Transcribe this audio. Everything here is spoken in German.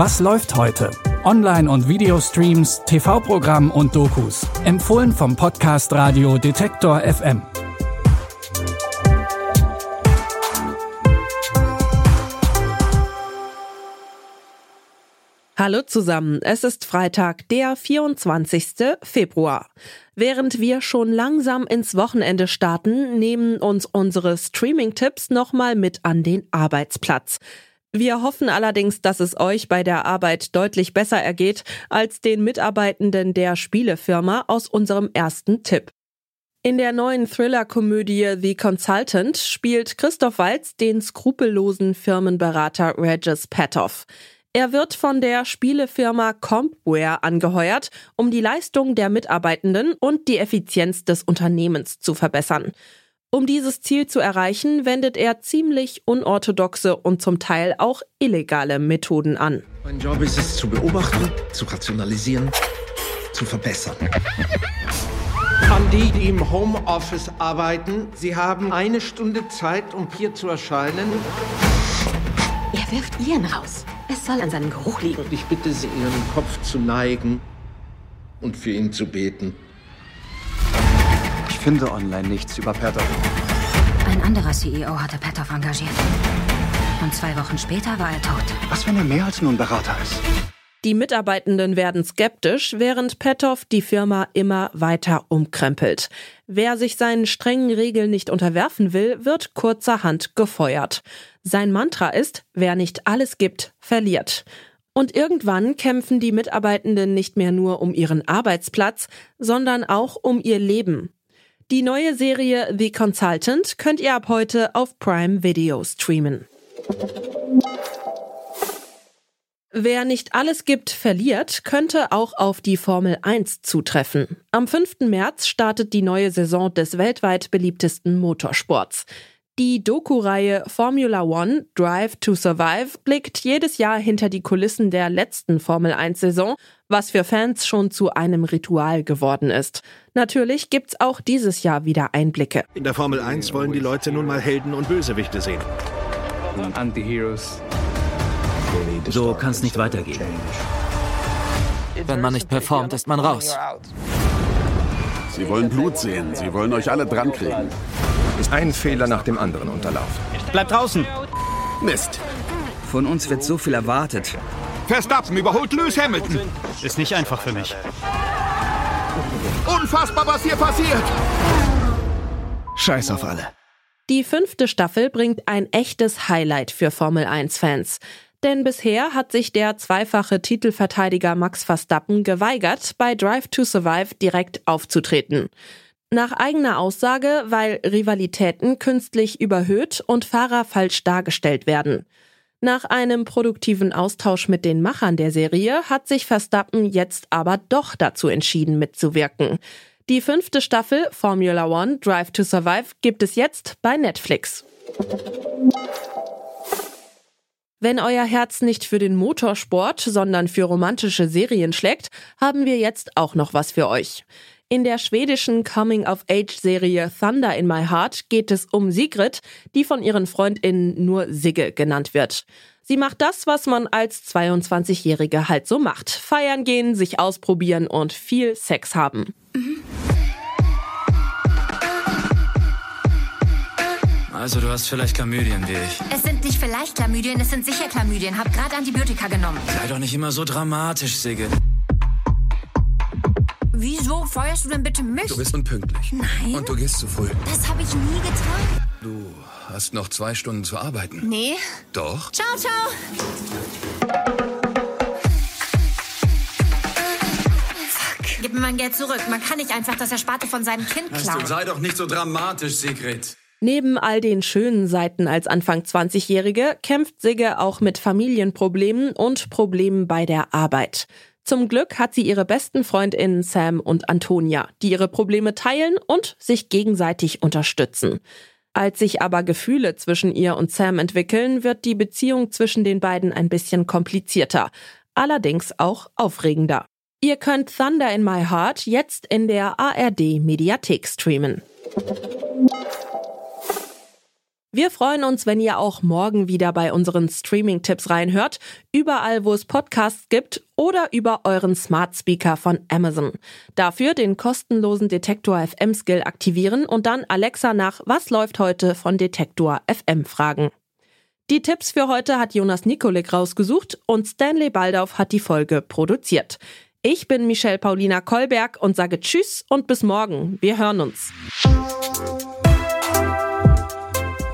Was läuft heute? Online- und Videostreams, TV-Programm und Dokus. Empfohlen vom Podcast Radio Detektor FM. Hallo zusammen, es ist Freitag, der 24. Februar. Während wir schon langsam ins Wochenende starten, nehmen uns unsere Streaming-Tipps nochmal mit an den Arbeitsplatz. Wir hoffen allerdings, dass es euch bei der Arbeit deutlich besser ergeht als den Mitarbeitenden der Spielefirma aus unserem ersten Tipp. In der neuen Thriller-Komödie The Consultant spielt Christoph Walz den skrupellosen Firmenberater Regis Patoff. Er wird von der Spielefirma Compware angeheuert, um die Leistung der Mitarbeitenden und die Effizienz des Unternehmens zu verbessern. Um dieses Ziel zu erreichen, wendet er ziemlich unorthodoxe und zum Teil auch illegale Methoden an. Mein Job ist es zu beobachten, zu rationalisieren, zu verbessern. An die, die im Homeoffice arbeiten, Sie haben eine Stunde Zeit, um hier zu erscheinen. Er wirft Ihren raus. Es soll an seinem Geruch liegen. Ich bitte Sie, Ihren Kopf zu neigen und für ihn zu beten. Ich finde online nichts über Pertov. Ein anderer CEO hatte Petov engagiert. Und zwei Wochen später war er tot. Was, wenn er mehr als nur ein Berater ist? Die Mitarbeitenden werden skeptisch, während Petov die Firma immer weiter umkrempelt. Wer sich seinen strengen Regeln nicht unterwerfen will, wird kurzerhand gefeuert. Sein Mantra ist, wer nicht alles gibt, verliert. Und irgendwann kämpfen die Mitarbeitenden nicht mehr nur um ihren Arbeitsplatz, sondern auch um ihr Leben. Die neue Serie The Consultant könnt ihr ab heute auf Prime Video streamen. Wer nicht alles gibt, verliert, könnte auch auf die Formel 1 zutreffen. Am 5. März startet die neue Saison des weltweit beliebtesten Motorsports. Die Doku-Reihe Formula One Drive to Survive blickt jedes Jahr hinter die Kulissen der letzten Formel 1-Saison, was für Fans schon zu einem Ritual geworden ist. Natürlich gibt's auch dieses Jahr wieder Einblicke. In der Formel 1 wollen die Leute nun mal Helden und Bösewichte sehen. Anti-Heroes. So kann es nicht weitergehen. Wenn man nicht performt, ist man raus. Sie wollen Blut sehen. Sie wollen euch alle drankriegen. Ist ein Fehler nach dem anderen unterlaufen. Bleibt draußen! Mist. Von uns wird so viel erwartet. Verstappen überholt Lewis Hamilton. Ist nicht einfach für mich. Unfassbar, was hier passiert! Scheiß auf alle. Die fünfte Staffel bringt ein echtes Highlight für Formel 1-Fans. Denn bisher hat sich der zweifache Titelverteidiger Max Verstappen geweigert, bei Drive to Survive direkt aufzutreten. Nach eigener Aussage, weil Rivalitäten künstlich überhöht und Fahrer falsch dargestellt werden. Nach einem produktiven Austausch mit den Machern der Serie hat sich Verstappen jetzt aber doch dazu entschieden mitzuwirken. Die fünfte Staffel Formula One Drive to Survive gibt es jetzt bei Netflix. Wenn euer Herz nicht für den Motorsport, sondern für romantische Serien schlägt, haben wir jetzt auch noch was für euch. In der schwedischen Coming-of-Age-Serie Thunder in My Heart geht es um Sigrid, die von ihren Freundinnen nur Sigge genannt wird. Sie macht das, was man als 22-Jährige halt so macht. Feiern gehen, sich ausprobieren und viel Sex haben. Also du hast vielleicht Chlamydien wie ich. Es sind nicht vielleicht Chlamydien, es sind sicher Chlamydien. Hab gerade Antibiotika genommen. Sei doch nicht immer so dramatisch, Sigge. Wieso feuerst du denn bitte mich? Du bist unpünktlich. Nein. Und du gehst zu früh. Das habe ich nie getan. Du hast noch zwei Stunden zu arbeiten. Nee. Doch? Ciao, ciao. Fuck. Gib mir mein Geld zurück. Man kann nicht einfach das Ersparte von seinem Kind klauen. sei doch nicht so dramatisch, Sigrid. Neben all den schönen Seiten als Anfang 20-Jährige kämpft Sigge auch mit Familienproblemen und Problemen bei der Arbeit. Zum Glück hat sie ihre besten Freundinnen Sam und Antonia, die ihre Probleme teilen und sich gegenseitig unterstützen. Als sich aber Gefühle zwischen ihr und Sam entwickeln, wird die Beziehung zwischen den beiden ein bisschen komplizierter, allerdings auch aufregender. Ihr könnt Thunder in My Heart jetzt in der ARD Mediathek streamen. Wir freuen uns, wenn ihr auch morgen wieder bei unseren Streaming-Tipps reinhört, überall wo es Podcasts gibt oder über euren Smart Speaker von Amazon. Dafür den kostenlosen Detektor FM Skill aktivieren und dann Alexa nach Was läuft heute von Detektor FM fragen. Die Tipps für heute hat Jonas Nikolik rausgesucht und Stanley Baldauf hat die Folge produziert. Ich bin Michelle Paulina Kolberg und sage Tschüss und bis morgen. Wir hören uns.